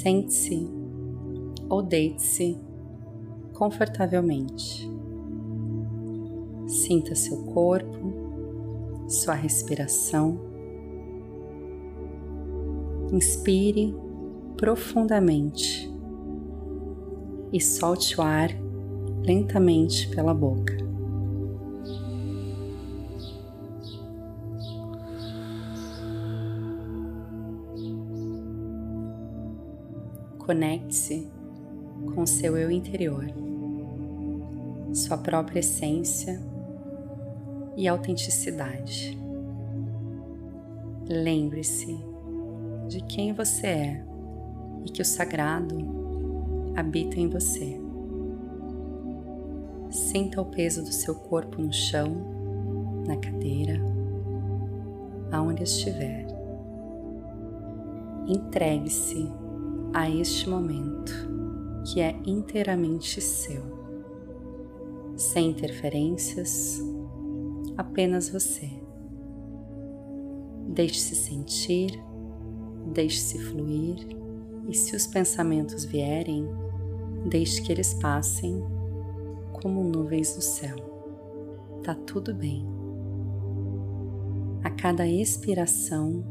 Sente-se ou deite-se confortavelmente. Sinta seu corpo, sua respiração. Inspire profundamente e solte o ar lentamente pela boca. Conecte-se com seu eu interior, sua própria essência e autenticidade. Lembre-se de quem você é e que o sagrado habita em você. Sinta o peso do seu corpo no chão, na cadeira, aonde estiver. Entregue-se a este momento que é inteiramente seu, sem interferências, apenas você. Deixe-se sentir, deixe-se fluir e se os pensamentos vierem, deixe que eles passem como nuvens do céu. Tá tudo bem. A cada expiração,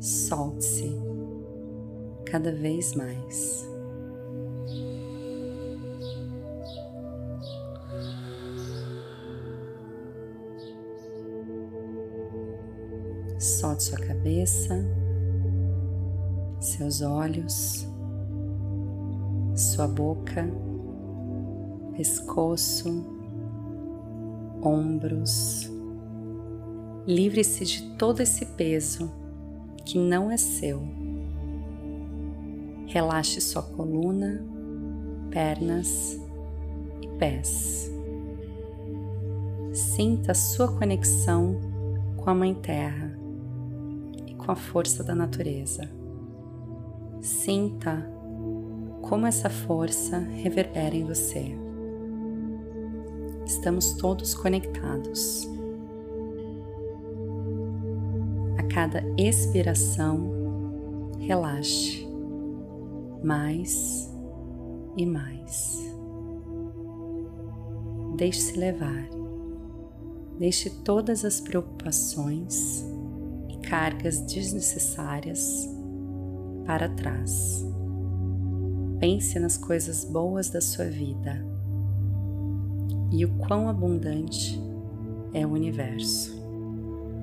solte-se cada vez mais. Solte sua cabeça, seus olhos, sua boca, pescoço, ombros. Livre-se de todo esse peso que não é seu Relaxe sua coluna, pernas e pés. Sinta sua conexão com a Mãe Terra e com a força da natureza. Sinta como essa força reverbera em você. Estamos todos conectados. A cada expiração, relaxe mais e mais. Deixe-se levar. Deixe todas as preocupações e cargas desnecessárias para trás. Pense nas coisas boas da sua vida e o quão abundante é o universo.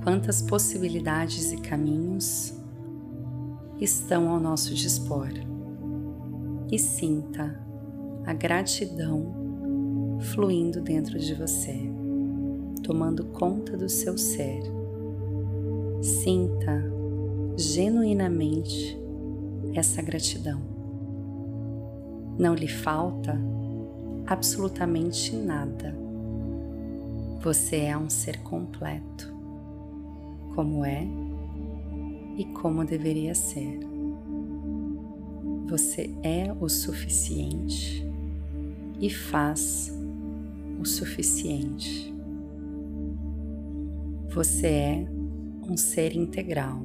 Quantas possibilidades e caminhos estão ao nosso dispor e sinta a gratidão fluindo dentro de você, tomando conta do seu ser. Sinta genuinamente essa gratidão. Não lhe falta absolutamente nada. Você é um ser completo, como é e como deveria ser. Você é o suficiente e faz o suficiente. Você é um ser integral.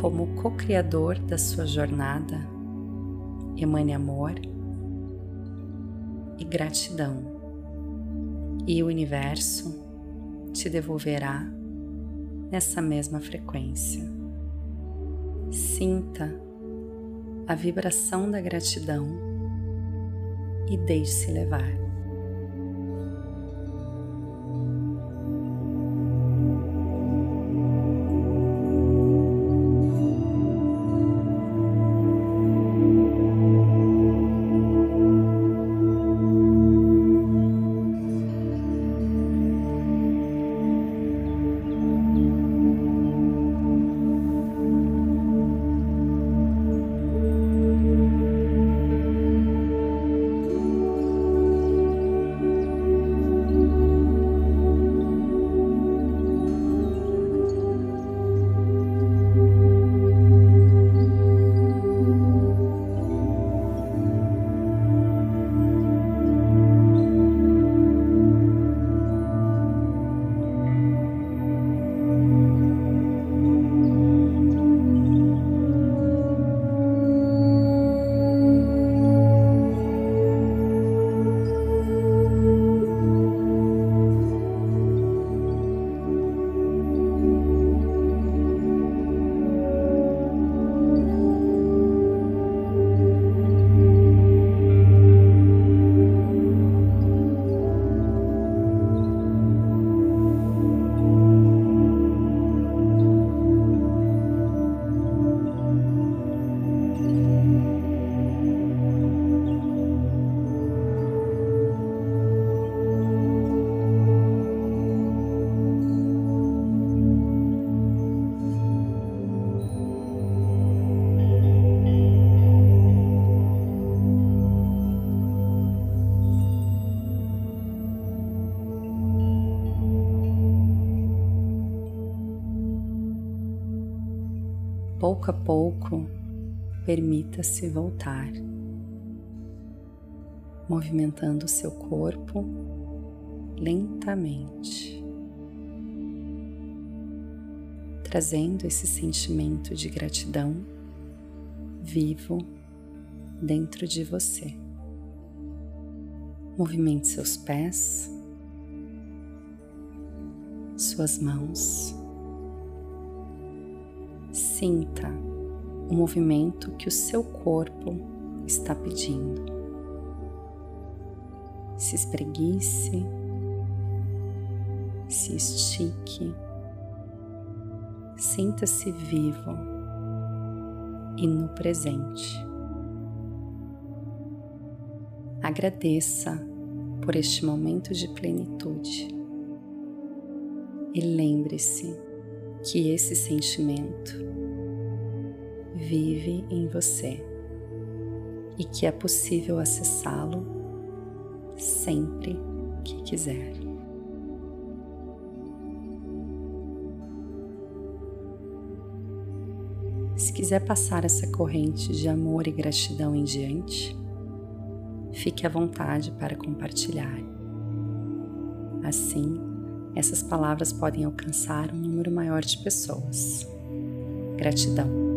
Como co-criador da sua jornada, emane amor e gratidão, e o universo te devolverá nessa mesma frequência. Sinta a vibração da gratidão e deixe-se levar. Pouco a pouco, permita-se voltar, movimentando seu corpo lentamente, trazendo esse sentimento de gratidão vivo dentro de você. Movimente seus pés, suas mãos. Sinta o movimento que o seu corpo está pedindo. Se espreguice, se estique, sinta-se vivo e no presente. Agradeça por este momento de plenitude e lembre-se que esse sentimento vive em você e que é possível acessá-lo sempre que quiser. Se quiser passar essa corrente de amor e gratidão em diante, fique à vontade para compartilhar. Assim, essas palavras podem alcançar um número maior de pessoas. Gratidão.